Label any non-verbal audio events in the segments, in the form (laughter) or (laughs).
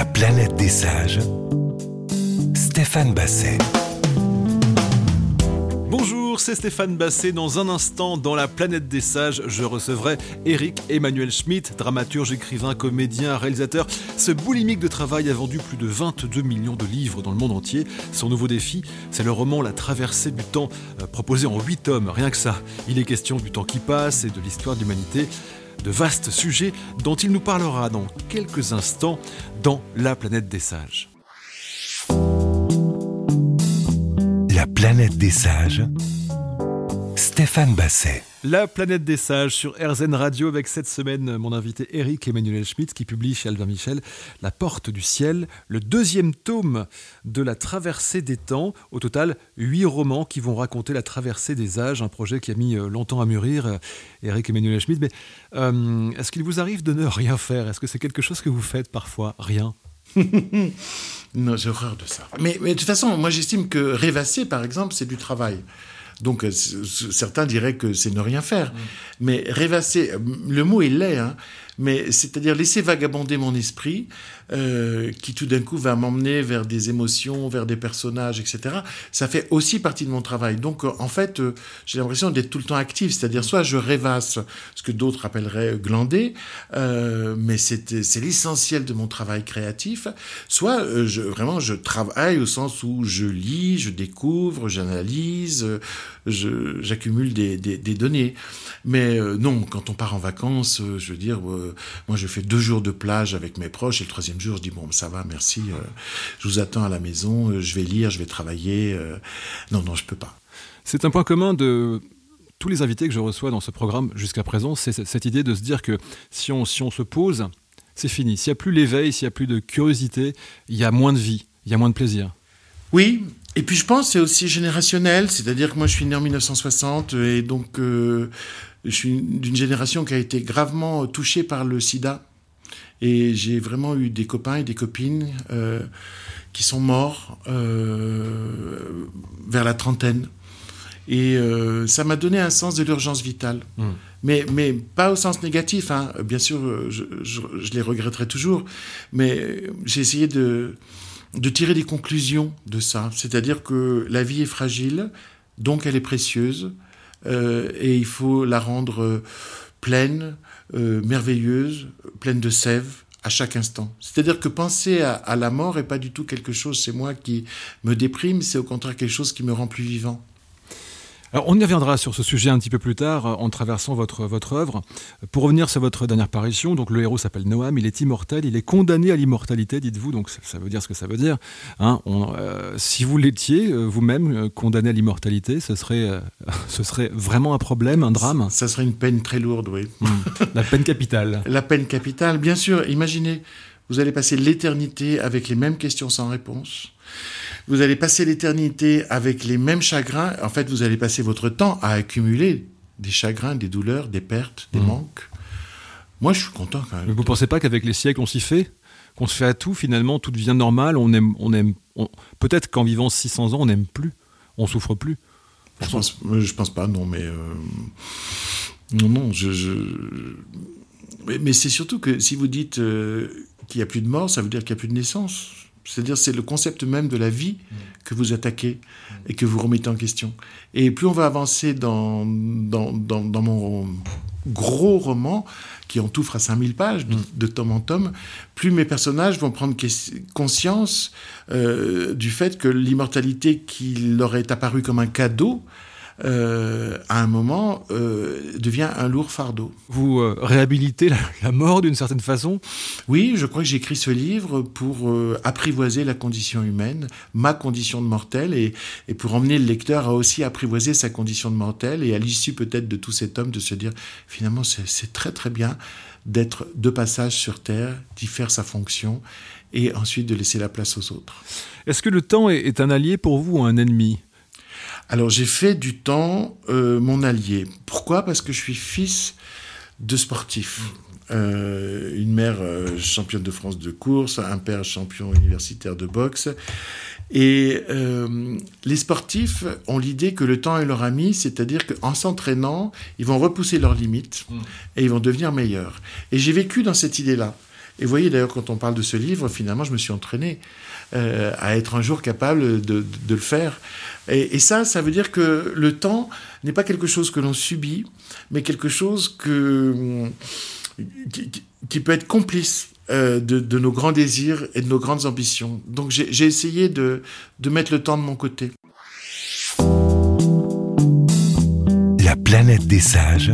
La planète des sages. Stéphane Basset. Bonjour, c'est Stéphane Basset. Dans un instant, dans la planète des sages, je recevrai Eric Emmanuel Schmitt, dramaturge, écrivain, comédien, réalisateur. Ce boulimique de travail a vendu plus de 22 millions de livres dans le monde entier. Son nouveau défi, c'est le roman La traversée du temps, euh, proposé en 8 tomes, rien que ça. Il est question du temps qui passe et de l'histoire de l'humanité. De vastes sujets dont il nous parlera dans quelques instants dans La planète des sages. La planète des sages. Stéphane Basset. La planète des sages sur RZN Radio avec cette semaine mon invité Eric Emmanuel Schmitt qui publie chez Albin Michel La porte du ciel, le deuxième tome de la traversée des temps. Au total, huit romans qui vont raconter la traversée des âges, un projet qui a mis euh, longtemps à mûrir, euh, Eric Emmanuel Schmitt. Mais euh, est-ce qu'il vous arrive de ne rien faire? Est-ce que c'est quelque chose que vous faites parfois? Rien? (laughs) Non, j'ai horreur de ça. Mais, mais, de toute façon, moi j'estime que rêvasser, par exemple, c'est du travail. Donc euh, certains diraient que c'est ne rien faire. Mais rêvasser, le mot est laid, hein, mais c'est-à-dire laisser vagabonder mon esprit, euh, qui tout d'un coup va m'emmener vers des émotions, vers des personnages, etc. Ça fait aussi partie de mon travail. Donc, euh, en fait, euh, j'ai l'impression d'être tout le temps actif, c'est-à-dire soit je rêvasse, ce que d'autres appelleraient glander, mais c'est l'essentiel de mon travail créatif, soit vraiment je travaille au sens où je lis, je découvre, j'analyse, j'accumule des, des, des, données. Mais euh, non, quand on part en vacances, je veux dire, moi je fais deux jours de plage avec mes proches et le troisième jour, je dis bon, ça va, merci, euh, je vous attends à la maison, euh, je vais lire, je vais travailler. Euh, non, non, je peux pas. C'est un point commun de tous les invités que je reçois dans ce programme jusqu'à présent, c'est cette idée de se dire que si on, si on se pose, c'est fini. S'il n'y a plus l'éveil, s'il n'y a plus de curiosité, il y a moins de vie, il y a moins de plaisir. Oui, et puis je pense que c'est aussi générationnel, c'est-à-dire que moi je suis né en 1960 et donc euh, je suis d'une génération qui a été gravement touchée par le sida. Et j'ai vraiment eu des copains et des copines euh, qui sont morts euh, vers la trentaine. Et euh, ça m'a donné un sens de l'urgence vitale. Mmh. Mais, mais pas au sens négatif. Hein. Bien sûr, je, je, je, les regretterai toujours. Mais j'ai essayé de, de tirer des conclusions de ça. C'est-à-dire que la vie est fragile, donc elle est précieuse. Euh, et il faut la rendre pleine, euh, merveilleuse, pleine de sève à chaque instant. C'est-à-dire que penser à, à, la mort est pas du tout quelque chose, c'est moi qui me déprime, c'est au contraire quelque chose qui me rend plus vivant. Alors on y reviendra sur ce sujet un petit peu plus tard en traversant votre, votre œuvre. Pour revenir sur votre dernière parution, donc le héros s'appelle Noam, il est immortel, il est condamné à l'immortalité, dites-vous, donc ça veut dire ce que ça veut dire. Hein on, euh, si vous l'étiez vous-même euh, condamné à l'immortalité, ce serait, euh, (laughs) ce serait vraiment un problème, un drame? Ça serait une peine très lourde, oui. Mmh. La peine capitale. (laughs) La peine capitale, bien sûr. Imaginez, vous allez passer l'éternité avec les mêmes questions sans réponse vous allez passer l'éternité avec les mêmes chagrins. En fait, vous allez passer votre temps à accumuler des chagrins, des douleurs, des pertes, des mmh. manques. Moi, je suis content quand même. Mais vous ne pensez pas qu'avec les siècles, on s'y fait? Qu'on se fait à tout, finalement, tout devient normal, on aime... On aime on... Peut-être qu'en vivant 600 ans, on n'aime plus, on souffre plus. Je pense, je pense pas, non, mais... Euh... Non, non, je... je... Mais, mais c'est surtout que si vous dites euh, qu'il n'y a plus de mort, ça veut dire qu'il n'y a plus de naissance. C'est-à-dire c'est le concept même de la vie que vous attaquez et que vous remettez en question. Et plus on va avancer dans, dans, dans, dans mon gros roman, qui en tout fera 5000 pages, de, de, tome en tome, plus mes personnages vont prendre conscience euh, du fait que l'immortalité qui leur est apparue comme un cadeau, euh, à un moment, euh, devient un lourd fardeau. Vous euh, réhabilitez la, la mort d'une certaine façon? Oui, je crois que j'écris ce livre pour apprivoiser la condition humaine, ma condition de mortel, et, et, pour emmener le lecteur à aussi apprivoiser sa condition de mortel, et à l'issue peut-être de tout cet homme, de se dire, finalement, c'est très très bien d'être de passage sur Terre, d'y faire sa fonction, et ensuite de laisser la place aux autres. Est-ce que le temps est, est un allié pour vous ou un ennemi? Alors j'ai fait du temps euh, mon allié. Pourquoi? Parce que je suis fils de sportifs. Euh, une mère euh, championne de France de course, un père champion universitaire de boxe. Et les sportifs ont l'idée que le temps est leur ami, c'est-à-dire qu'en s'entraînant, ils vont repousser leurs limites mmh. et ils vont devenir meilleurs. Et j'ai vécu dans cette idée-là. Et vous voyez d'ailleurs, quand on parle de ce livre, finalement, je me suis entraîné euh, à être un jour capable de, le faire. Et, ça, ça veut dire que le temps n'est pas quelque chose que l'on subit, mais quelque chose que, qui, qui peut être complice euh, de, de, nos grands désirs et de nos grandes ambitions. Donc j'ai essayé de, de mettre le temps de mon côté. La planète des sages,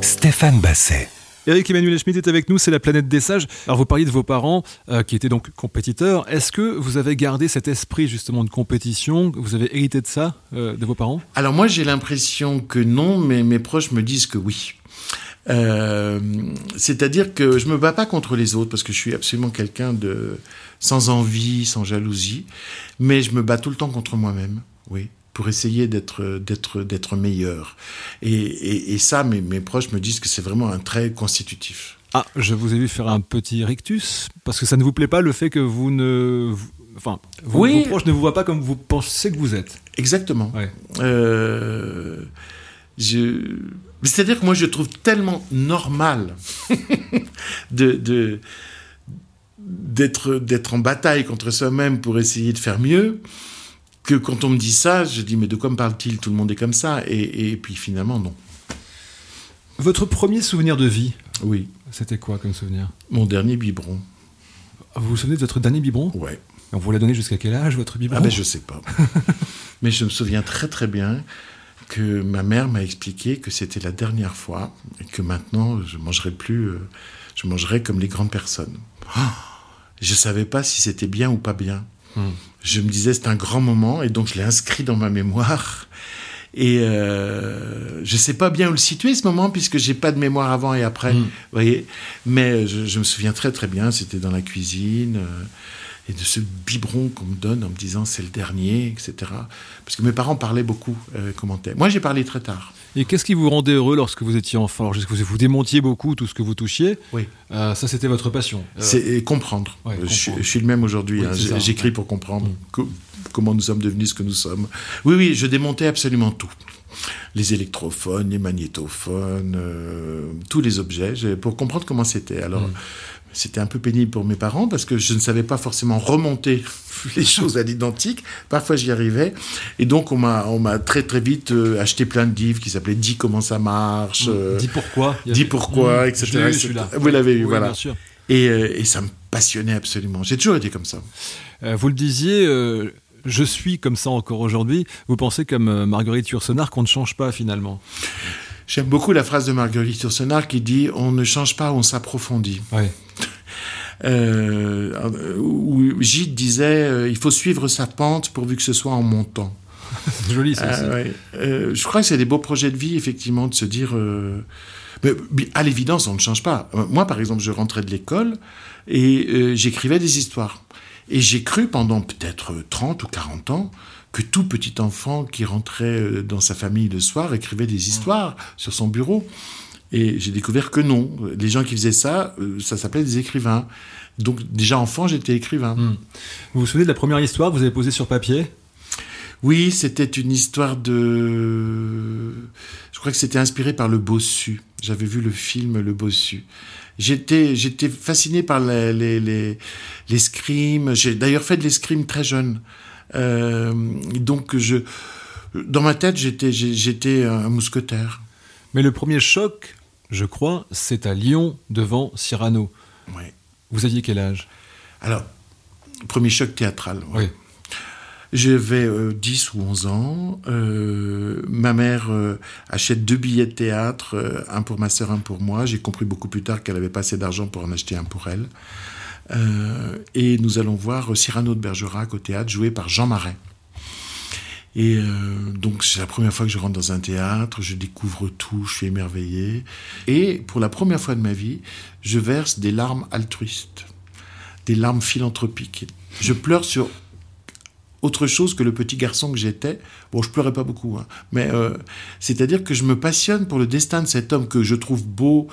Stéphane Basset. Eric Emmanuel Schmitt est avec nous, c'est la planète des sages. Alors vous parliez de vos parents euh, qui étaient donc compétiteurs. Est-ce que vous avez gardé cet esprit justement de compétition? Vous avez hérité de ça euh, de vos parents? Alors moi j'ai l'impression que non, mais mes proches me disent que oui. Euh, C'est-à-dire que je me bats pas contre les autres parce que je suis absolument quelqu'un de sans envie, sans jalousie, mais je me bats tout le temps contre moi-même. Oui pour essayer d'être d'être d'être meilleur. Et, et, et ça, mes, mes, proches me disent que c'est vraiment un trait constitutif. Ah, je vous ai vu faire un petit rictus parce que ça ne vous plaît pas le fait que vous ne, enfin, vous, oui. vos proches ne vous voient pas comme vous pensez que vous êtes. Exactement. Ouais. Euh, je... C'est-à-dire que moi, je trouve tellement normal (laughs) de, de d'être d'être en bataille contre soi-même pour essayer de faire mieux que quand on me dit ça, je dis mais de quoi me parle-t-il? Tout le monde est comme ça. Et, et, puis finalement, non. Votre premier souvenir de vie? Oui. C'était quoi comme souvenir? Mon dernier biberon. Vous vous souvenez de votre dernier biberon? Ouais. On vous l'a donné jusqu'à quel âge, votre biberon? Ah ben je sais pas. (laughs) mais je me souviens très très bien que ma mère m'a expliqué que c'était la dernière fois et que maintenant je mangerai plus, euh, je mangerai comme les grandes personnes. Oh je savais pas si c'était bien ou pas bien. Hmm. Je me disais c'est un grand moment et donc je l'ai inscrit dans ma mémoire. Et euh, je sais pas bien où le situer ce moment puisque j'ai pas de mémoire avant et après, vous voyez. Mais je, je, me souviens très très bien. C'était dans la cuisine euh, et de ce biberon qu'on me donne en me disant c'est le dernier, etc. Parce que mes parents parlaient beaucoup, euh, commentaient. Moi j'ai parlé très tard. Et qu'est-ce qui vous rendait heureux lorsque vous étiez enfant? Alors, que vous démontiez beaucoup tout ce que vous touchiez. Oui. Euh, ça, c'était votre passion. C'est comprendre. Ouais, je, je, suis le même aujourd'hui. Oui, hein. J'écris pour comprendre mmh. comment nous sommes devenus ce que nous sommes. Oui, oui, je démontais absolument tout. Les électrophones, les magnétophones, euh, tous les objets, pour comprendre comment c'était. Alors, mmh. C'était un peu pénible pour mes parents parce que je ne savais pas forcément remonter (laughs) les choses à l'identique. Parfois, j'y arrivais. Et donc, on m'a, on m'a très, très vite euh, acheté plein de livres qui s'appelaient Dis comment ça marche. Euh, Dis pourquoi. Dis pourquoi, mmh, etc. Je etc. Vous l'avez eu, oui, voilà. Bien sûr. Et, euh, et, ça me passionnait absolument. J'ai toujours été comme ça. Euh, vous le disiez, je suis comme ça encore aujourd'hui. Vous pensez comme Marguerite Yourcenar qu'on ne change pas finalement? J'aime beaucoup la phrase de Marguerite Yourcenar qui dit On ne change pas, on s'approfondit. Ouais. (laughs) Euh, où Gide disait euh, il faut suivre sa pente pourvu que ce soit en montant. C'est (laughs) joli ça. Euh, ouais. euh, je crois que c'est des beaux projets de vie effectivement de se dire. euh, mais à l'évidence, on ne change pas. Moi, par exemple, je rentrais de l'école et euh, j'écrivais des histoires. Et j'ai cru pendant peut-être 30 ou 40 ans que tout petit enfant qui rentrait euh, dans sa famille le soir écrivait des histoires sur son bureau. Et j'ai découvert que non. Les gens qui faisaient ça, euh, ça s'appelait des écrivains. Donc déjà enfant, j'étais écrivain. Mmh. Vous vous souvenez de la première histoire que vous avez posée sur papier? Oui, c'était une histoire de... Je crois que c'était inspiré par Le Bossu. J'avais vu le film Le Bossu. J'étais, j'étais fasciné par les, les, les, l'escrime. J'ai d'ailleurs fait de l'escrime très jeune. Euh, donc je... Dans ma tête, j'étais, j'étais un mousquetaire. Mais le premier choc, je crois, c'est à Lyon, devant Cyrano. Oui. Vous aviez quel âge? Alors, premier choc théâtral. Oui. oui. J'avais euh, 10 ou 11 ans. Euh, ma mère euh, achète deux billets de théâtre, un pour ma sœur, un pour moi. J'ai compris beaucoup plus tard qu'elle n'avait pas assez d'argent pour en acheter un pour elle. Euh, et nous allons voir Cyrano de Bergerac au théâtre, joué par Jean Marais. Et euh, donc c'est la première fois que je rentre dans un théâtre, je découvre tout, je suis émerveillé. Et pour la première fois de ma vie, je verse des larmes altruistes, des larmes philanthropiques. Je pleure sur autre chose que le petit garçon que j'étais. Bon, je pleurais pas beaucoup, hein, mais euh, c'est-à-dire que je me passionne pour le destin de cet homme que je trouve beau,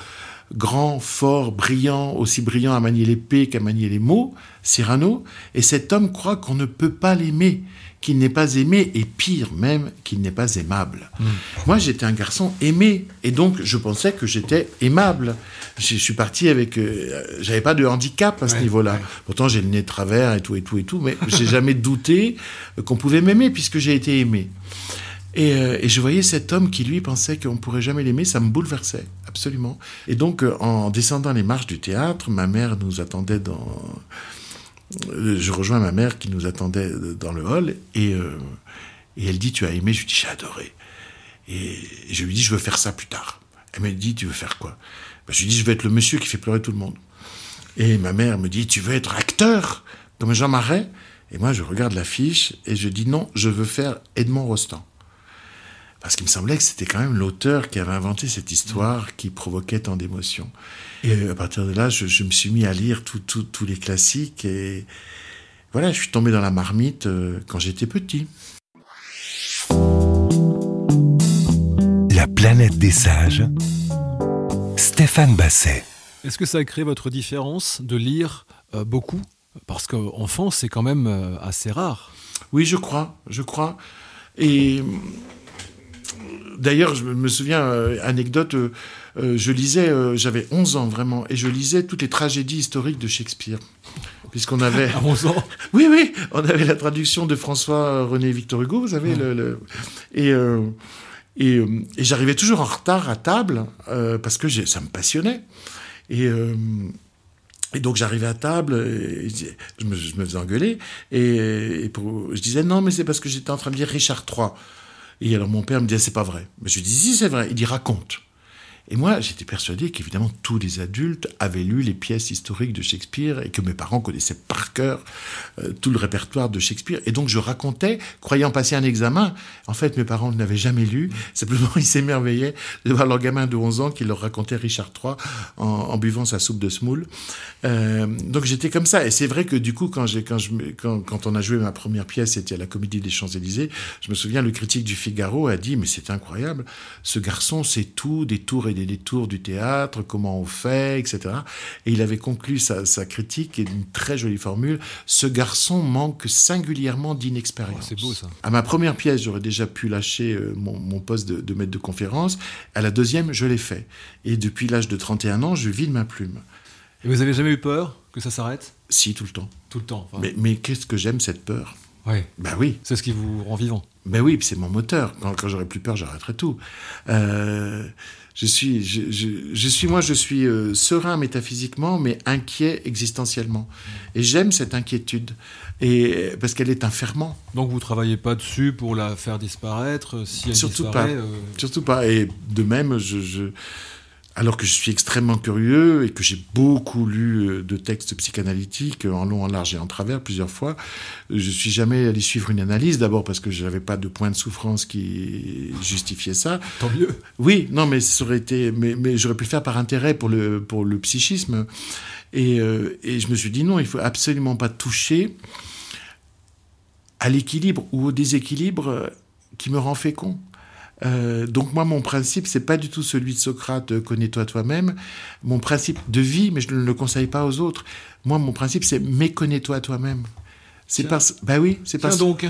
grand, fort, brillant, aussi brillant à manier l'épée qu'à manier les mots, Cyrano. Et cet homme croit qu'on ne peut pas l'aimer qu'il n'est pas aimé, et pire même, qu'il n'est pas aimable. Moi, j'étais un garçon aimé, et donc je pensais que j'étais aimable. Je suis parti avec... euh, J'avais pas de handicap à ce Ouais, niveau-là. ouais. Pourtant, j'ai le nez de travers et tout, et tout, et tout, mais j'ai jamais (laughs) douté qu'on pouvait m'aimer, puisque j'ai été aimé. Et, euh, et je voyais cet homme qui, lui, pensait qu'on pourrait jamais l'aimer, ça me bouleversait, absolument. Et donc, euh, en descendant les marches du théâtre, ma mère nous attendait dans... euh, Je rejoins ma mère qui nous attendait dans le hall, et, et elle dit, tu as aimé? Je lui dis, j'ai adoré. Et je lui dis, je veux faire ça plus tard. Elle me dit, tu veux faire quoi? Ben, Je lui dis, je veux être le monsieur qui fait pleurer tout le monde. Et ma mère me dit, tu veux être acteur comme Jean Marais? Et moi, je regarde l'affiche et je dis, non, je veux faire Edmond Rostand. Parce qu'il me semblait que c'était quand même l'auteur qui avait inventé cette histoire qui provoquait tant d'émotions. Et euh, à partir de là, je, je me suis mis à lire tous les classiques et voilà, je suis tombé dans la marmite euh, quand j'étais petit. La planète des sages. Stéphane Basset. Est-ce que ça a créé votre différence de lire euh, beaucoup? Parce qu'enfant, c'est quand même euh, assez rare. Oui, je crois, je crois. Et d'ailleurs, je me souviens, euh, anecdote, euh, euh, je lisais, j'avais 11 ans vraiment, et je lisais toutes les tragédies historiques de Shakespeare. Puisqu'on avait. (laughs) À 11 ans (laughs) Oui, oui, on avait la traduction de François-René Victor Hugo, vous savez. Le, le- Et, et, et j'arrivais toujours en retard à table, parce que ça me passionnait. Et. et donc j'arrivais à table, et je me, je me faisais engueuler, et, et pour- je disais non, mais c'est parce que j'étais en train de lire Richard III. Et alors mon père me disait c'est pas vrai. Mais je lui dis si c'est vrai. Il dit raconte. Et moi, j'étais persuadé qu'évidemment tous les adultes avaient lu les pièces historiques de Shakespeare et que mes parents connaissaient par cœur euh, tout le répertoire de Shakespeare. Et donc je racontais, croyant passer un examen. En fait, mes parents ne l'avaient jamais lu. Simplement, (laughs) ils s'émerveillaient de voir leur gamin de 11 ans qui leur racontait Richard III en, en buvant sa soupe de semoule. Euh, donc j'étais comme ça. Et c'est vrai que du coup, quand, j'ai, quand, je, me- quand, quand on a joué ma première pièce, c'était à la Comédie des Champs-Élysées, je me souviens, le critique du Figaro a dit, mais c'est incroyable, ce garçon sait tout des tours et des détours du théâtre, comment on fait, etc. Et il avait conclu sa, sa critique et d'une très jolie formule, ce garçon manque singulièrement d'inexpérience. Oh, c'est beau, ça. À ma première pièce, j'aurais déjà pu lâcher euh, mon, mon poste de, de maître de conférence. À la deuxième, je l'ai fait. Et depuis l'âge de 31 ans, je vis de ma plume. Et vous avez jamais eu peur que ça s'arrête? Si, tout le temps. Tout le temps. enfin. Mais, mais qu'est-ce que j'aime cette peur? Ouais. Ben oui, C'est ce qui vous rend vivant. ben oui, c'est mon moteur. Quand, quand j'aurai plus peur, j'arrêterai tout. Euh, je suis, je, je- je suis moi, je suis euh, serein métaphysiquement, mais inquiet existentiellement. Et j'aime cette inquiétude, et parce qu'elle est un ferment. Donc vous travaillez pas dessus pour la faire disparaître Si elle Surtout disparaît, pas. euh, Surtout pas. Et de même, je, je- alors que je suis extrêmement curieux et que j'ai beaucoup lu euh, de textes psychanalytiques euh, en long, en large et en travers plusieurs fois, je suis jamais allé suivre une analyse. D'abord parce que je n'avais pas de point de souffrance qui justifiait ça. tant mieux. Oui, non, mais ça aurait été, mais, mais j'aurais pu le faire par intérêt pour le pour le psychisme. Et, euh, et je me suis dit non, il faut absolument pas toucher à l'équilibre ou au déséquilibre qui me rend fécond. Euh, donc moi, mon principe, c'est pas du tout celui de Socrate, euh, connais-toi toi-même. Mon principe de vie, mais je ne le conseille pas aux autres. Moi, mon principe, c'est méconnais-toi toi-même. C'est parce, bah oui, c'est parce, donc.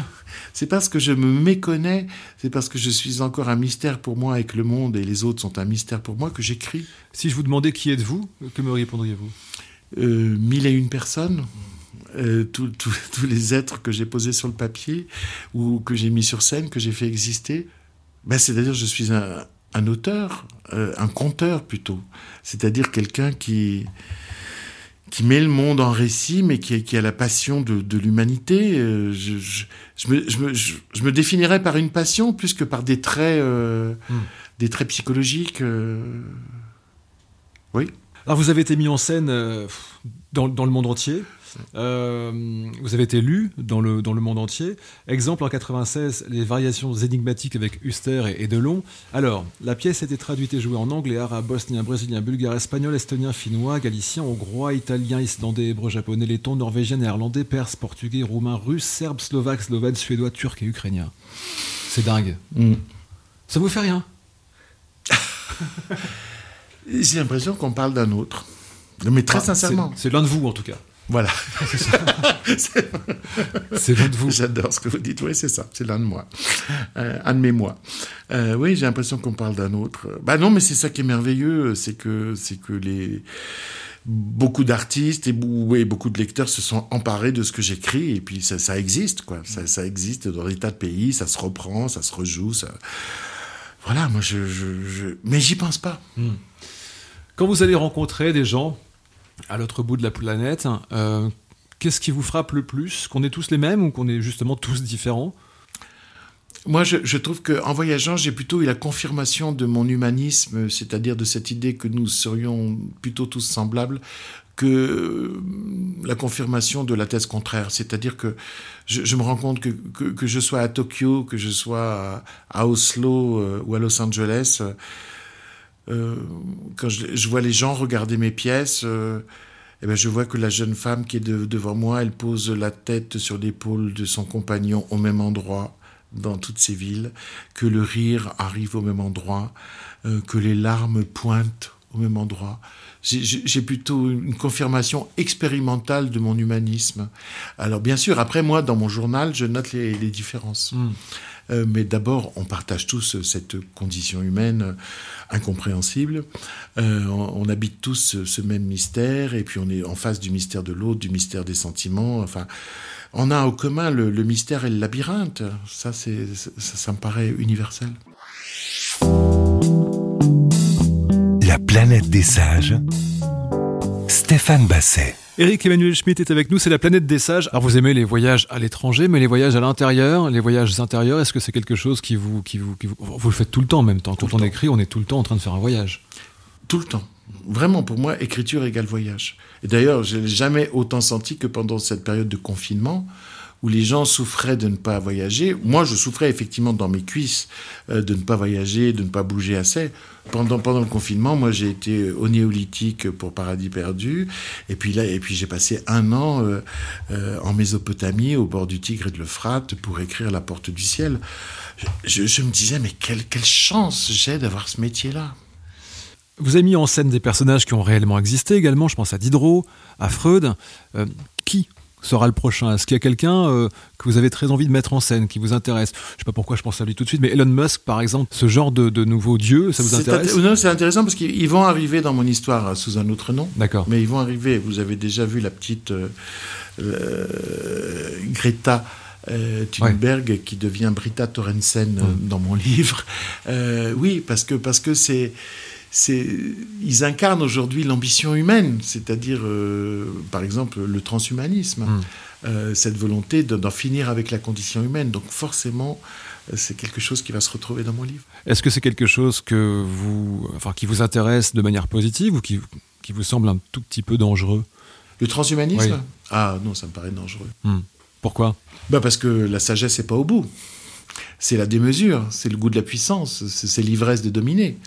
c'est parce que je me méconnais, c'est parce que je suis encore un mystère pour moi et que le monde et les autres sont un mystère pour moi que j'écris Si je vous demandais qui êtes-vous, que me répondriez-vous? Euh, mille et une personnes, euh, (laughs) tous les êtres que j'ai posés sur le papier ou que j'ai mis sur scène, que j'ai fait exister. Ben, c'est-à-dire, je suis un, un auteur, euh, un conteur plutôt. C'est-à-dire quelqu'un qui qui met le monde en récit, mais qui, a- qui a la passion de, de l'humanité. Euh, je, je, je me, je, me, je- me définirais par une passion plus que par des traits, euh, Hmm. des traits psychologiques. Oui. Alors vous avez été mis en scène dans, dans le monde entier? Euh, vous avez été lu dans le, dans le monde entier. Exemple en 96, les variations énigmatiques avec Huster et, et Delon. Alors, la pièce a été traduite et jouée en anglais, arabe, bosnien, brésilien, bulgare, espagnol, estonien, finnois, galicien, hongrois, italien, islandais, hébreu, japonais, letton, norvégien, néerlandais, perse, portugais, roumain, russe, serbe, slovaque, slovène, suédois, turc et ukrainien. C'est dingue. Ça vous fait rien? (laughs) J'ai l'impression qu'on parle d'un autre. Mais très Enfin, sincèrement. C'est l'un de vous en tout cas. Voilà. c'est l'un de vous. J'adore ce que vous dites. Oui, c'est ça. C'est l'un de moi. Euh, un de mes moi. Euh, oui, j'ai l'impression qu'on parle d'un autre. Bah non, mais c'est ça qui est merveilleux. C'est que, c'est que les beaucoup d'artistes et, beaucoup de lecteurs se sont emparés de ce que j'écris et puis ça, ça existe quoi ça, ça, existe dans des tas de pays ça se reprend ça se rejoue ça voilà moi je, je, mais j'y pense pas hmm. quand vous allez rencontrer des gens à l'autre bout de la planète. Euh, qu'est-ce qui vous frappe le plus? Qu'on est tous les mêmes ou qu'on est justement tous différents? Moi, je, trouve qu'en voyageant, j'ai plutôt eu la confirmation de mon humanisme, c'est-à-dire de cette idée que nous serions plutôt tous semblables, que euh, la confirmation de la thèse contraire. C'est-à-dire que je, me rends compte que, que, je sois à Tokyo, que je sois à, Oslo euh, ou à Los Angeles, euh, quand je, vois les gens regarder mes pièces, eh ben je vois que la jeune femme qui est devant moi, elle pose la tête sur l'épaule de son compagnon au même endroit dans toutes ces villes, que le rire arrive au même endroit, euh, que les larmes pointent au même endroit. J'ai plutôt une confirmation expérimentale de mon humanisme. Alors bien sûr, après moi, dans mon journal, je note les, différences. Hmm. Euh, mais d'abord, on partage tous cette condition humaine incompréhensible. Euh, on, habite tous ce, même mystère, et puis on est en face du mystère de l'autre, du mystère des sentiments. Enfin, on a au commun le, mystère et le labyrinthe. Ça, c'est, ça, me paraît universel. La planète des sages. Stéphane Basset. Eric Emmanuel Schmitt est avec nous, c'est la planète des sages. Alors vous aimez les voyages à l'étranger, mais les voyages à l'intérieur, les voyages intérieurs, est-ce que c'est quelque chose qui vous, qui vous, qui vous, vous le faites tout le temps en même temps? Quand on écrit, on est tout le temps en train de faire un voyage. Tout le temps. Vraiment, pour moi, écriture égale voyage. Et d'ailleurs, je n'ai jamais autant senti que pendant cette période de confinement, où les gens souffraient de ne pas voyager. Moi, je souffrais effectivement dans mes cuisses euh, de ne pas voyager, de ne pas bouger assez. Pendant, pendant le confinement, moi, j'ai été au néolithique pour Paradis perdu. Et puis là, et puis j'ai passé un an euh, euh, en Mésopotamie, au bord du Tigre et de l'Euphrate, pour écrire La Porte du Ciel. Je, me disais, mais quelle, quelle chance j'ai d'avoir ce métier-là. Vous avez mis en scène des personnages qui ont réellement existé également. Je pense à Diderot, à Freud. Euh, qui sera le prochain Est-ce qu'il y a quelqu'un euh, que vous avez très envie de mettre en scène, qui vous intéresse? Je ne sais pas pourquoi je pense à lui tout de suite, mais Elon Musk, par exemple, ce genre de, de nouveau dieu, ça vous intéresse? Non, c'est intéressant parce qu'ils vont arriver dans mon histoire euh, sous un autre nom. D'accord. Mais ils vont arriver. Vous avez déjà vu la petite Greta. Thunberg qui devient Britta Torensen mm. dans mon livre. oui, parce que parce que c'est ils incarnent aujourd'hui l'ambition humaine, c'est-à-dire, euh, par exemple, le transhumanisme, hmm. euh, cette volonté d'en finir avec la condition humaine. Donc forcément, euh, c'est quelque chose qui va se retrouver dans mon livre. Est-ce que c'est quelque chose que vous, enfin, qui vous intéresse de manière positive ou qui, qui vous semble un tout petit peu dangereux? Le transhumanisme? Ah non, ça me paraît dangereux. Hmm. Pourquoi? Bah Parce que la sagesse n'est pas au bout. C'est la démesure, c'est le goût de la puissance, c'est l'ivresse de dominer.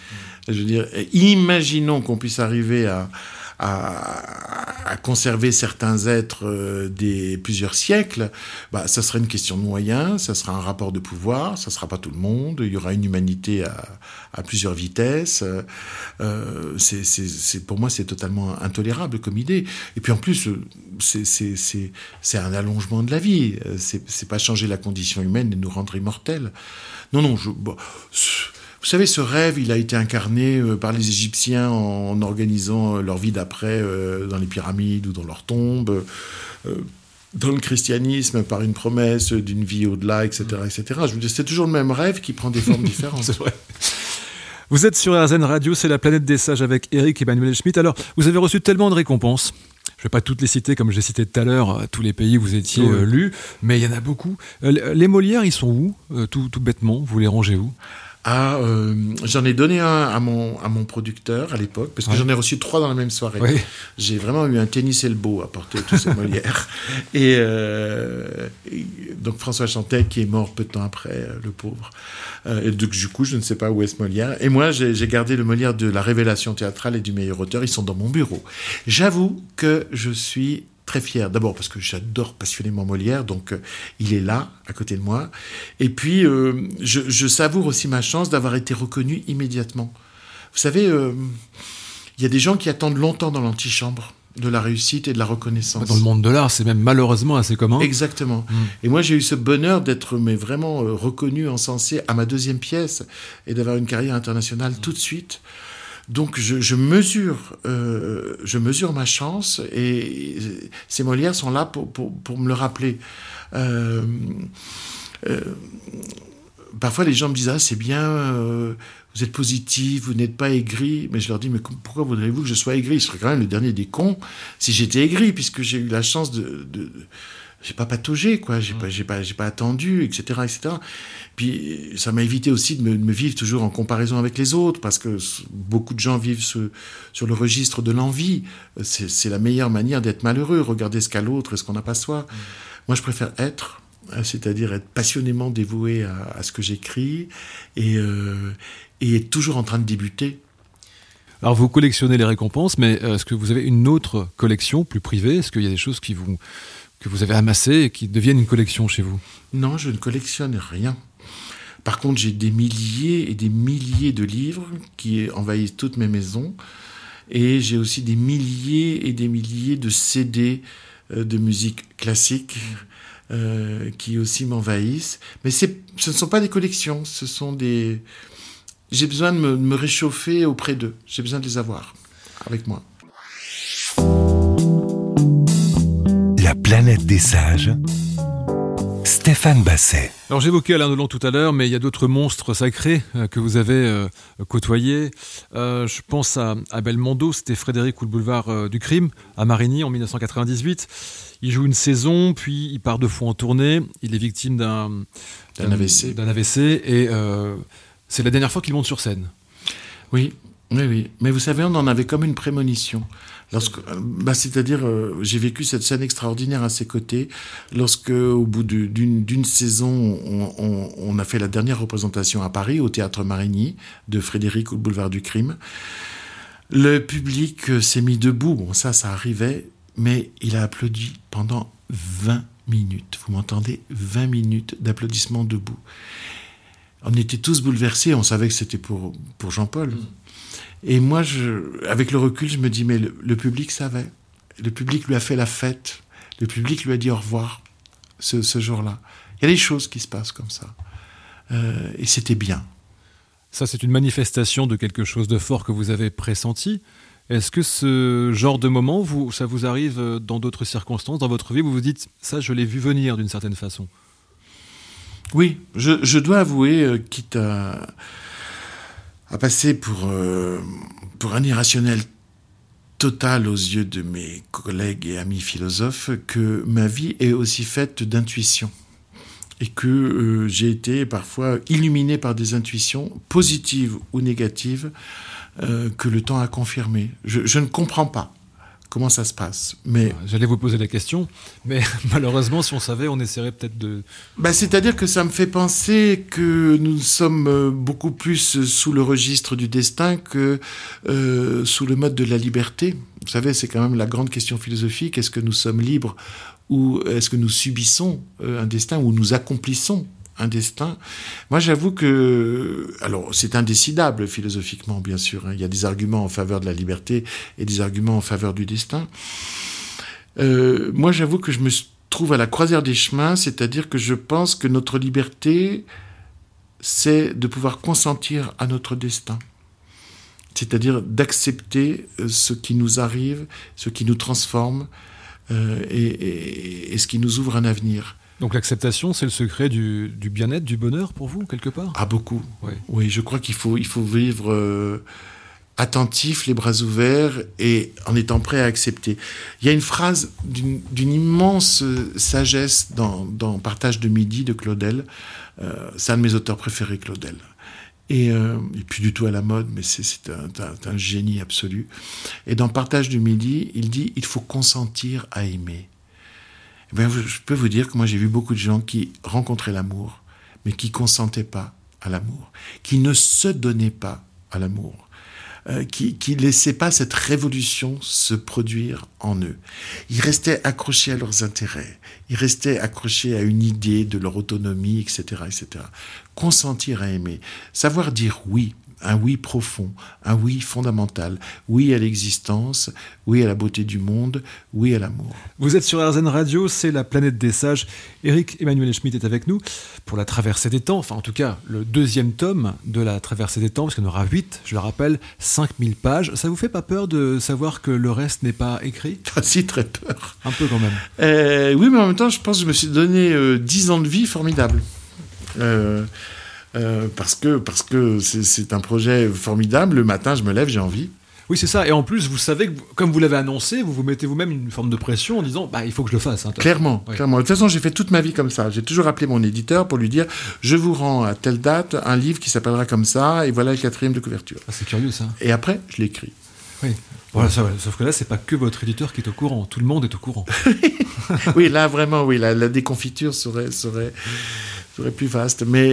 Je veux dire, imaginons qu'on puisse arriver à, à, conserver certains êtres euh, des plusieurs siècles, bah, ça serait une question de moyens, ça sera un rapport de pouvoir, ça sera pas tout le monde, il y aura une humanité à, plusieurs vitesses. Euh, c'est, pour moi, c'est totalement intolérable comme idée. Et puis en plus, c'est, un allongement de la vie. C'est, pas changer la condition humaine et nous rendre immortels. Non, non, je, vous savez, ce rêve, il a été incarné euh, par les Égyptiens en organisant euh, leur vie d'après euh, dans les pyramides ou dans leurs tombes, dans le christianisme par une promesse d'une vie au-delà, etc., etc. Je veux dire, c'est toujours le même rêve qui prend des formes (laughs) différentes. c'est vrai. Vous êtes sur RZN Radio, c'est la planète des sages avec Eric Emmanuel Schmitt. Alors, vous avez reçu tellement de récompenses. Je ne vais pas toutes les citer, comme j'ai cité tout à l'heure, tous les pays où vous étiez lus, mais il y en a beaucoup. les Molières, ils sont où tout, tout bêtement Vous les rangez où? Ah, euh, j'en ai donné un à mon, à mon producteur à l'époque, parce que j'en ai reçu trois dans la même soirée. J'ai vraiment eu un tennis elbow à porter tous ces Molières. (laughs) Euh, et, donc François Chantet, qui est mort peu de temps après, euh, le pauvre. et donc, du coup, je ne sais pas où est ce Molière. Et moi, j'ai gardé le Molière de la révélation théâtrale et du meilleur auteur. Ils sont dans mon bureau. J'avoue que je suis très fier. D'abord parce que j'adore passionnément Molière, donc euh, il est là, à côté de moi. Et puis, euh, je, savoure aussi ma chance d'avoir été reconnu immédiatement. Vous savez, euh, il y a des gens qui attendent longtemps dans l'antichambre. de la réussite et de la reconnaissance. Dans le monde de l'art, c'est même malheureusement assez commun. Exactement. Mm. Et moi, j'ai eu ce bonheur d'être mais vraiment reconnu, encensé à ma deuxième pièce et d'avoir une carrière internationale tout de suite. Donc je, mesure, euh, je mesure ma chance et ces Molières sont là pour, me le rappeler. Euh, parfois les gens me disent ah c'est bien vous êtes positif, vous n'êtes pas aigri. Mais je leur dis, mais pourquoi voudriez-vous que je sois aigri? Je serais quand même le dernier des cons si j'étais aigri, puisque j'ai eu la chance de j'ai pas pataugé, quoi. J'ai pas, j'ai pas, j'ai pas attendu, etc., etc. Puis ça m'a évité aussi de me, vivre toujours en comparaison avec les autres, parce que beaucoup de gens vivent sur le registre de l'envie. C'est, la meilleure manière d'être malheureux. Regarder ce qu'a l'autre et ce qu'on n'a pas soi. Mmh. Moi, je préfère être Hein, c'est-à-dire être passionnément dévoué à, ce que j'écris et, euh, et, être toujours en train de débuter. Alors vous collectionnez les récompenses, mais euh, est-ce que vous avez une autre collection plus privée? Est-ce qu'il y a des choses qui vous, que vous avez amassées et qui deviennent une collection chez vous Non, je ne collectionne rien. Par contre, j'ai des milliers et des milliers de livres qui envahissent toutes mes maisons. Et j'ai aussi des milliers et des milliers de CD euh, de musique classique. Euh, qui aussi m'envahissent. Mais ce ne sont pas des collections, ce sont des... J'ai besoin de me, réchauffer auprès d'eux. J'ai besoin de les avoir avec moi. La planète des sages. Stéphane Basset. Alors j'évoquais Alain Delon tout à l'heure, mais il y a d'autres monstres sacrés euh, que vous avez euh, côtoyés. je pense à, Belmondo, c'était Frédéric ou le boulevard du crime, à Marigny en 1998. Il joue une saison, puis il part deux fois en tournée. Il est victime d'un AVC. D'un AVC et euh, c'est la dernière fois qu'il monte sur scène. Oui, oui, oui. Mais vous savez, on en avait comme une prémonition. Lorsque, bah, c'est-à-dire, euh, j'ai vécu cette scène extraordinaire à ses côtés. Lorsque, au bout d'une saison, on, a fait la dernière représentation à Paris, au théâtre Marigny, de Frédéric le boulevard du crime. Le public euh, s'est mis debout. Bon, ça, ça arrivait mais il a applaudi pendant 20 minutes. Vous m'entendez? 20 minutes d'applaudissements debout. On était tous bouleversés, on savait que c'était pour, pour Jean-Paul. Mm. Et moi, je, avec le recul, je me dis, mais le, public savait. Le public lui a fait la fête. Le public lui a dit au revoir ce, ce jour-là. Il y a des choses qui se passent comme ça. Euh, et c'était bien. Ça, c'est une manifestation de quelque chose de fort que vous avez pressenti est-ce que ce genre de moment, vous, ça vous arrive dans d'autres circonstances, dans votre vie, vous vous dites, ça, je l'ai vu venir d'une certaine façon? Oui, je, dois avouer, euh, quitte à, passer pour, euh, pour un irrationnel total aux yeux de mes collègues et amis philosophes, que ma vie est aussi faite d'intuitions et que j'ai été parfois illuminé par des intuitions positives ou négatives euh, que le temps a confirmé. Je, ne comprends pas comment ça se passe. Mais j'allais vous poser la question, mais (laughs) malheureusement, si on savait, on essaierait peut-être de. Bah, c'est-à-dire que ça me fait penser que nous sommes euh, beaucoup plus sous le registre du destin que euh, sous le mode de la liberté. Vous savez, c'est quand même la grande question philosophique. Est-ce que nous sommes libres ou est-ce que nous subissons un destin ou nous accomplissons un destin. Moi, j'avoue que, alors, c'est indécidable philosophiquement, bien sûr. Hein. Il y a des arguments en faveur de la liberté et des arguments en faveur du destin. Euh, moi, j'avoue que je me trouve à la croisière des chemins, c'est-à-dire que je pense que notre liberté, c'est de pouvoir consentir à notre destin. C'est-à-dire d'accepter euh, ce qui nous arrive, ce qui nous transforme euh, et ce qui nous ouvre un avenir. Donc l'acceptation, c'est le secret du, bien-être, du bonheur pour vous, quelque part? Ah, beaucoup. Oui, je crois qu'il faut, il faut vivre euh, attentif, les bras ouverts et en étant prêt à accepter. Il y a une phrase d'une immense sagesse dans, Partage de midi de Claudel. Euh, c'est un de mes auteurs préférés, Claudel. Et, euh, puis du tout à la mode, mais c'est un, un génie absolu. Et dans Partage du midi, il dit il faut consentir à aimer. Eh je peux vous dire que moi j'ai vu beaucoup de gens qui rencontraient l'amour, mais qui consentaient pas à l'amour, qui ne se donnaient pas à l'amour, euh, qui ne laissaient pas cette révolution se produire en eux. Ils restaient accrochés à leurs intérêts, ils restaient accrochés à une idée de leur autonomie, etc., etc. Consentir à aimer, savoir dire oui, un oui profond, un oui fondamental, oui à l'existence, oui à la beauté du monde, oui à l'amour. Vous êtes sur RZN Radio, c'est la planète des sages. Eric Emmanuel Schmitt est avec nous pour la traversée des temps, enfin en tout cas le deuxième tome de la traversée des temps, parce qu'il y en aura huit, je le rappelle, 5000 pages. Ça vous fait pas peur de savoir que le reste n'est pas écrit? (laughs) Ah si, très peur. Un peu quand même. Euh, oui, mais en même temps, je pense que je me suis donné euh, 10 ans de vie formidables. Euh, euh, parce que parce que c'est- un projet formidable. Le matin, je me lève, j'ai envie. Oui, c'est ça. Et en plus, vous savez que, comme vous l'avez annoncé, vous vous mettez vous-même une forme de pression en disant bah, il faut que je le fasse. hein, Clairement, clairement. De toute façon, j'ai fait toute ma vie comme ça. J'ai toujours appelé mon éditeur pour lui dire je vous rends à telle date un livre qui s'appellera comme ça, et voilà le quatrième de couverture. Ah, c'est curieux ça. Et après, je l'écris. Oui. Voilà, ça. Sauf que là, c'est pas que votre éditeur qui est au courant. Tout le monde est au courant. (laughs) oui, là, vraiment, oui, la, la déconfiture serait, serait, serait plus vaste. Mais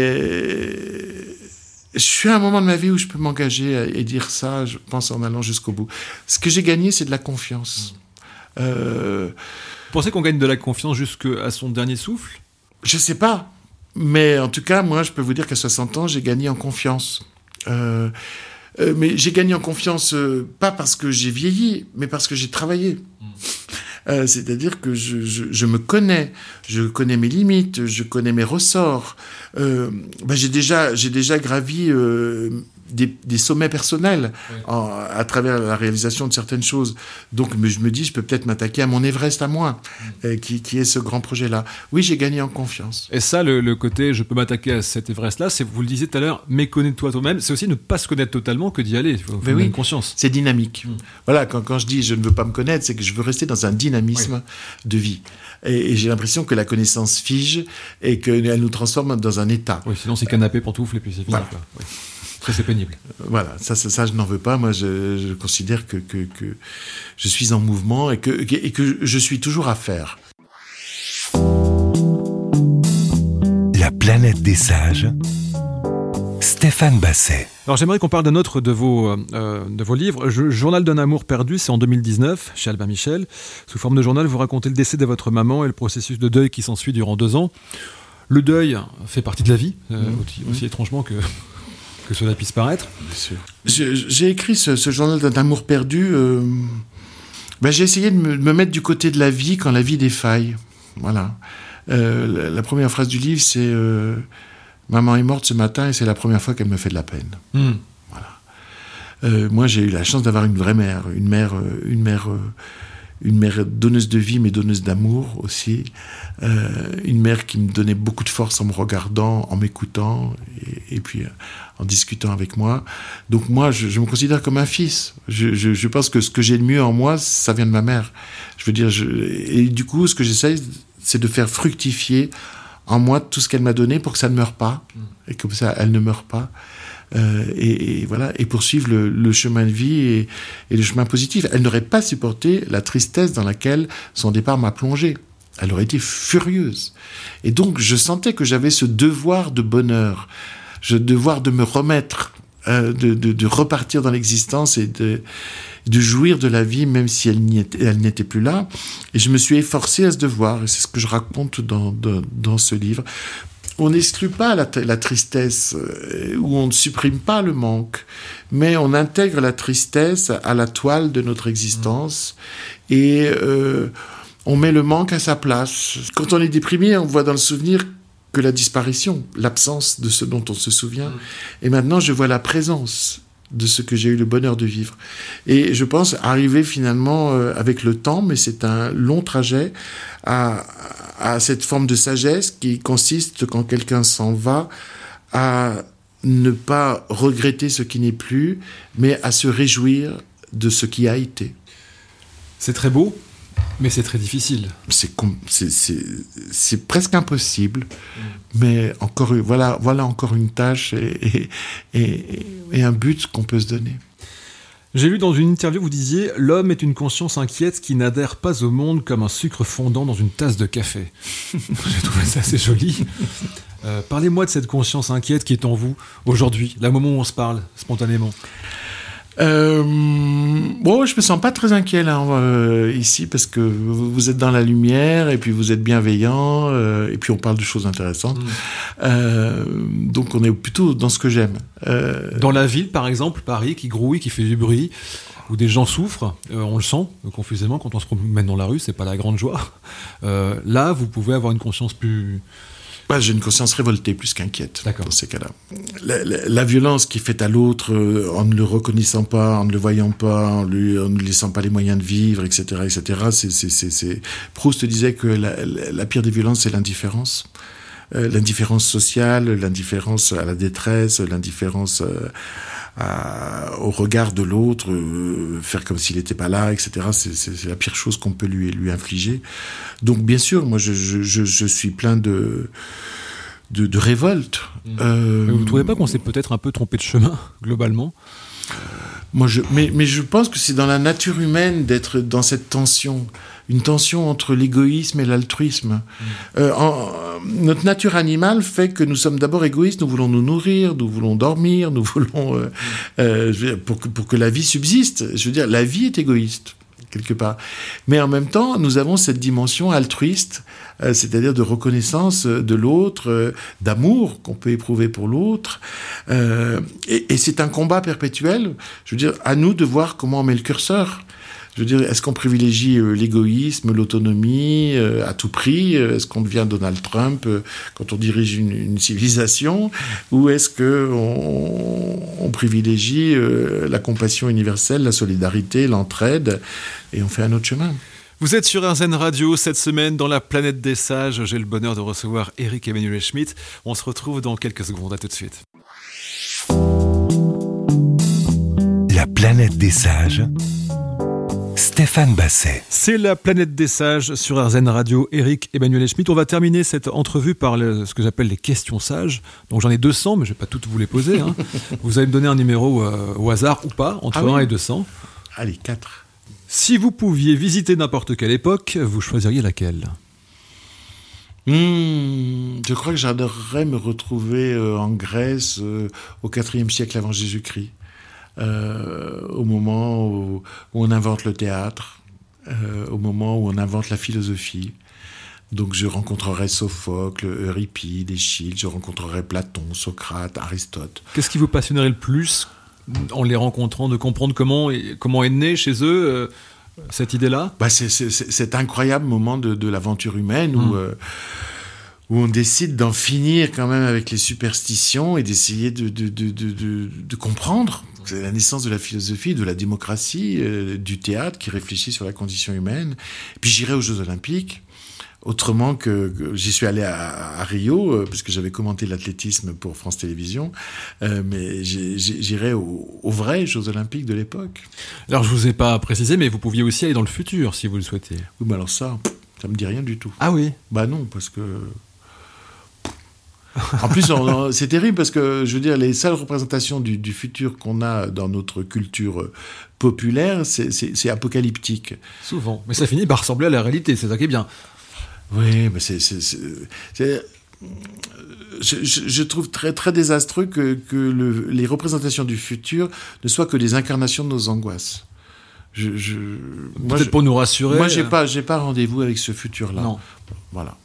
je suis à un moment de ma vie où je peux m'engager et dire ça, je pense, en allant jusqu'au bout. Ce que j'ai gagné, c'est de la confiance. Euh, Vous pensez qu'on gagne de la confiance jusqu'à son dernier souffle? Je sais pas. Mais en tout cas, moi, je peux vous dire qu'à 60 ans, j'ai gagné en confiance. Euh, euh, mais j'ai gagné en confiance, pas parce que j'ai vieilli, mais parce que j'ai travaillé. Euh, C'est-à-dire que je, me connais, je connais mes limites, je connais mes ressorts. Euh, ben, j'ai déjà, déjà gravi euh, des, des sommets personnels Oui. en- à travers la réalisation de certaines choses. Donc, mais je me dis, je peux peut-être m'attaquer à mon Everest à moi, euh, qui, qui est ce grand projet-là. Oui, j'ai gagné en confiance. Et ça, le, le côté je peux m'attaquer à cet Everest-là, c'est, vous le disiez tout à l'heure, méconnais-toi toi-même. C'est aussi ne pas se connaître totalement que d'y aller. Il faut, Mais oui. conscience. C'est dynamique. Mm. Voilà, quand, quand je dis je ne veux pas me connaître, c'est que je veux rester dans un dynamisme de vie. Et, et j'ai l'impression que la connaissance fige et qu'elle nous transforme dans un état. Oui, sinon c'est canapé, pantoufle et puis c'est fini. Voilà. quoi. Oui. Ça, c'est pénible. Voilà, ça, ça, ça, je n'en veux pas. Moi, je, je considère que, que, que je suis en mouvement et que, et que je suis toujours à faire. La planète des sages. Stéphane Basset. Alors j'aimerais qu'on parle d'un autre de vos, euh, de vos livres. Je- Journal d'un amour perdu, c'est en 2019, chez Albin Michel. Sous forme de journal, vous racontez le décès de votre maman et le processus de deuil qui s'ensuit durant deux ans. Le deuil fait partie de la vie, euh, Mmh. aussi, aussi étrangement que, que cela puisse paraître. J'ai écrit ce, ce journal d'un amour perdu. euh, ben, j'ai essayé de me, de me mettre du côté de la vie quand la vie défaille. Voilà. Euh, la, la première phrase du livre, c'est euh, Maman est morte ce matin et c'est la première fois qu'elle me fait de la peine. Hmm. Euh, moi, j'ai eu la chance d'avoir une vraie mère, une mère, une mère, euh, une mère donneuse de vie, mais donneuse d'amour aussi. Euh, une mère qui me donnait beaucoup de force en me regardant, en m'écoutant, et, et puis euh, en discutant avec moi. Donc moi, je, je me considère comme un fils. Je, je, je pense que ce que j'ai de mieux en moi, ça vient de ma mère. Je veux dire, et du coup, ce que j'essaye, c'est de faire fructifier en moi tout ce qu'elle m'a donné pour que ça ne meure pas, et comme ça, elle ne meurt pas. Euh, et, voilà, et poursuivre le, chemin de vie et, le chemin positif. Elle n'aurait pas supporté la tristesse dans laquelle son départ m'a plongé. Elle aurait été furieuse. Et donc, je sentais que j'avais ce devoir de bonheur, ce devoir de me remettre, euh, de, repartir dans l'existence et de, jouir de la vie, même si elle n'était plus là. Et je me suis efforcé à ce devoir, et c'est ce que je raconte dans ce livre. On n'exclut pas la, la tristesse, euh, ou on ne supprime pas le manque, mais on intègre la tristesse à la toile de notre existence, et euh, on met le manque à sa place. Quand on est déprimé, on voit dans le souvenir que la disparition, l'absence de ce dont on se souvient. Et maintenant, je vois la présence de ce que j'ai eu le bonheur de vivre. Et je pense arriver finalement euh, avec le temps, mais c'est un long trajet, à, à cette forme de sagesse qui consiste, quand quelqu'un s'en va, à ne pas regretter ce qui n'est plus, mais à se réjouir de ce qui a été. C'est très beau, mais c'est très difficile. C'est presque impossible, mais encore voilà voilà encore une tâche et, et, et- et un but qu'on peut se donner. J'ai lu dans une interview, vous disiez L'homme est une conscience inquiète qui n'adhère pas au monde comme un sucre fondant dans une tasse de café. (laughs) J'ai trouvé ça assez joli. Euh, Parlez-moi de cette conscience inquiète qui est en vous aujourd'hui, là, moment où on se parle, spontanément. Euh, bon, je me sens pas très inquiet là euh, ici parce que vous êtes dans la lumière et puis vous êtes bienveillant euh, et puis on parle de choses intéressantes. Mm. Euh, donc on est plutôt dans ce que j'aime. Dans la ville, par exemple, Paris, qui grouille, qui fait du bruit, où des gens souffrent, on le sent confusément quand on se promène dans la rue, c'est pas la grande joie. Là, vous pouvez avoir une conscience plus. Bah, j'ai une conscience révoltée plus qu'inquiète dans ces cas-là. La, la- la violence qui est faite à l'autre euh, en ne le reconnaissant pas, en ne le voyant pas, en, lui, en ne lui laissant pas les moyens de vivre, etc., etc. C'est, c'est, c'est, c'est- Proust disait que la, la- la pire des violences, c'est l'indifférence. Euh, l'indifférence sociale, l'indifférence à la détresse, l'indifférence euh, à- au regard de l'autre, euh, faire comme s'il n'était pas là, etc. C'est, la pire chose qu'on peut lui, lui infliger. Donc bien sûr, moi je, je, suis plein de, de, de révolte. Euh, Mais vous ne trouvez pas qu'on s'est peut-être un peu trompé de chemin, globalement? Moi, je, mais, mais je pense que c'est dans la nature humaine d'être dans cette tension, une tension entre l'égoïsme et l'altruisme. Euh, en- notre nature animale fait que nous sommes d'abord égoïstes, nous voulons nous nourrir, nous voulons dormir, nous (laughs) voulons euh, euh, je veux dire, pour que pour que la vie subsiste. Je veux dire, la vie est égoïste quelque part. Mais en même temps, nous avons cette dimension altruiste, euh, c'est-à-dire de reconnaissance euh, de l'autre, euh, d'amour qu'on peut éprouver pour l'autre. Euh, et et c'est un combat perpétuel. Je veux dire, à nous de voir comment on met le curseur. Je veux dire, est-ce qu'on privilégie euh, l'égoïsme, l'autonomie euh, à tout prix Euh, Est-ce qu'on devient Donald Trump euh, quand on dirige une, une civilisation Ou est-ce que on, on privilégie euh, la compassion universelle, la solidarité, l'entraide et on fait un autre chemin? Vous êtes sur RZN Radio cette semaine dans la planète des sages. J'ai le bonheur de recevoir Eric Emmanuel Schmitt. On se retrouve dans quelques secondes. À tout de suite. La planète des sages. Stéphane Basset. C'est la planète des sages sur RZN Radio. Eric Emmanuel Schmitt. On va terminer cette entrevue par le- ce que j'appelle les questions sages. Donc j'en ai 200, mais je vais pas toutes vous les poser. hein. (laughs) vous allez me donner un numéro euh, au hasard ou pas, entre Ah oui 1 et 200. Allez, quatre. Si vous pouviez visiter n'importe quelle époque, vous choisiriez laquelle? Hmm, je crois que j'adorerais me retrouver euh, en Grèce euh, au IVe siècle avant Jésus-Christ, au moment où, où on invente le théâtre, euh, au moment où on invente la philosophie. Donc je rencontrerai Sophocle, Euripide, Échille, je rencontrerai Platon, Socrate, Aristote. Qu'est-ce qui vous passionnerait le plus en les rencontrant, de comprendre comment, comment est née chez eux euh, cette idée-là? Bah, c'est cet incroyable moment de, de l'aventure humaine où, Mm. euh, où on décide d'en finir quand même avec les superstitions et d'essayer de, de, de, de, de- de comprendre. C'est la naissance de la philosophie, de la démocratie, euh, du théâtre qui réfléchit sur la condition humaine. Puis j'irai aux Jeux Olympiques. Autrement que, que j'y suis allé à, à Rio, euh, parce que j'avais commenté l'athlétisme pour France Télévisions, euh, mais j'irai aux, aux vrais Jeux Olympiques de l'époque. Alors je vous ai pas précisé, mais vous pouviez aussi aller dans le futur si vous le souhaitez. Oui, mais alors ça, ça me dit rien du tout. Ah oui? Bah non, parce que. En plus, c'est terrible parce que, je veux dire, les seules représentations du, du futur qu'on a dans notre culture euh, populaire, c'est- apocalyptique. Souvent. Mais ça finit par ressembler à la réalité, c'est ça qui est bien. Oui, mais c'est. Je, je- je trouve très, très désastreux que, que le- les représentations du futur ne soient que des incarnations de nos angoisses. Je, Peut-être pour nous rassurer. moi, j'ai euh, pas, j'ai pas rendez-vous avec ce futur-là. Non. Voilà.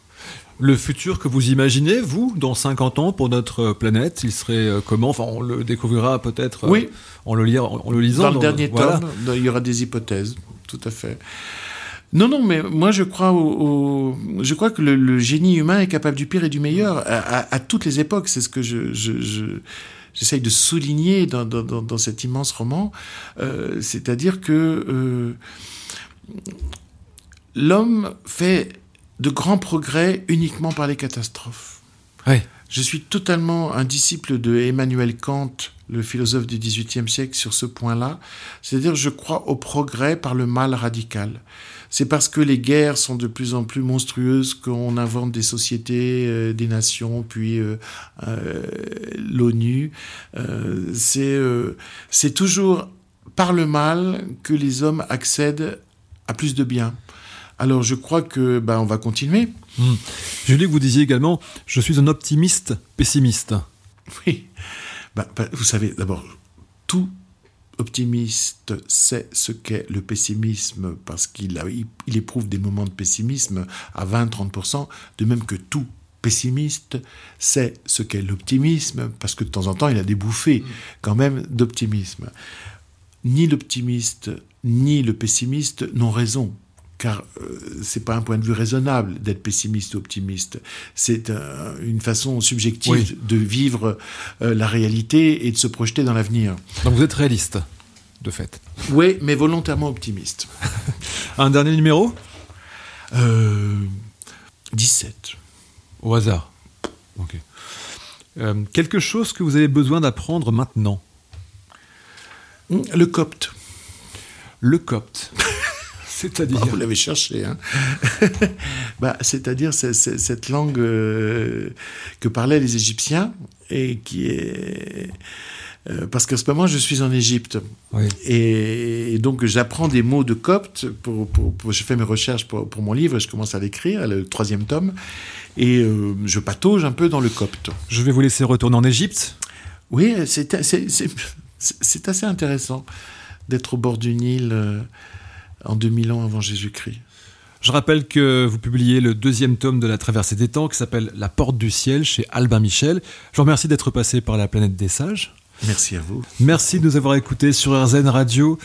Le futur que vous imaginez, vous, dans 50 ans, pour notre planète, il serait euh, comment? Enfin, on le découvrira peut-être euh, Oui. en, le lire, en, en le lisant. Dans le dernier voilà. tome, il y aura des hypothèses, tout à fait. Non, non, mais moi je crois au, au- je crois que le, le génie humain est capable du pire et du meilleur à, à- à toutes les époques. C'est ce que je, je- je- j'essaye de souligner dans, dans- dans- dans cet immense roman. Euh, c'est-à-dire que euh, l'homme fait de grands progrès uniquement par les catastrophes. Ouais. Je suis totalement un disciple de Emmanuel Kant, le philosophe du XVIIIe siècle, sur ce point-là. C'est-à-dire, je crois au progrès par le mal radical. C'est parce que les guerres sont de plus en plus monstrueuses qu'on invente des sociétés, euh, des nations, puis euh, euh, l'ONU. C'est c'est toujours par le mal que les hommes accèdent à plus de bien. Alors je crois que ben, on va continuer. Lu que vous disiez également Je suis un optimiste pessimiste. Oui. Bah, bah, vous savez, d'abord, tout optimiste sait ce qu'est le pessimisme parce qu'il il éprouve des moments de pessimisme à 20-30%, de même que tout pessimiste sait ce qu'est l'optimisme parce que de temps en temps il a des bouffées quand même d'optimisme. Ni l'optimiste ni le pessimiste n'ont raison car euh, c'est pas un point de vue raisonnable d'être pessimiste ou optimiste. C'est euh, une façon subjective de vivre euh, la réalité et de se projeter dans l'avenir. Donc vous êtes réaliste, de fait. Oui, mais volontairement optimiste. (laughs) un dernier numéro? 17. Au hasard. Ok. quelque chose que vous avez besoin d'apprendre maintenant? Le copte. Le copte. C'est-à-dire Vous l'avez cherché, hein (laughs) bah, C'est-à-dire cette langue euh, que parlaient les Égyptiens et qui est... Euh, parce qu'à ce moment, je suis en Égypte. Et, donc, j'apprends des mots de copte. Pour, je fais mes recherches pour, mon livre, je commence à l'écrire, le troisième tome. Et euh, je patauge un peu dans le copte. Je vais vous laisser retourner en Égypte. Oui, c'est assez intéressant d'être au bord du Nil en 2000 ans avant Jésus-Christ. Je rappelle que vous publiez le deuxième tome de la traversée des temps qui s'appelle La porte du ciel chez Albin Michel. Je vous remercie d'être passé par la planète des sages. Merci à vous. Merci de nous avoir écoutés sur RZN Radio.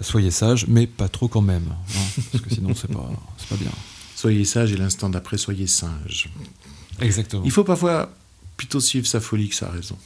Soyez sages, mais pas trop quand même. Hein, parce que sinon, c'est pas, pas bien. Soyez sages et l'instant d'après, soyez singes. Exactement. Il faut parfois plutôt suivre sa folie que sa raison.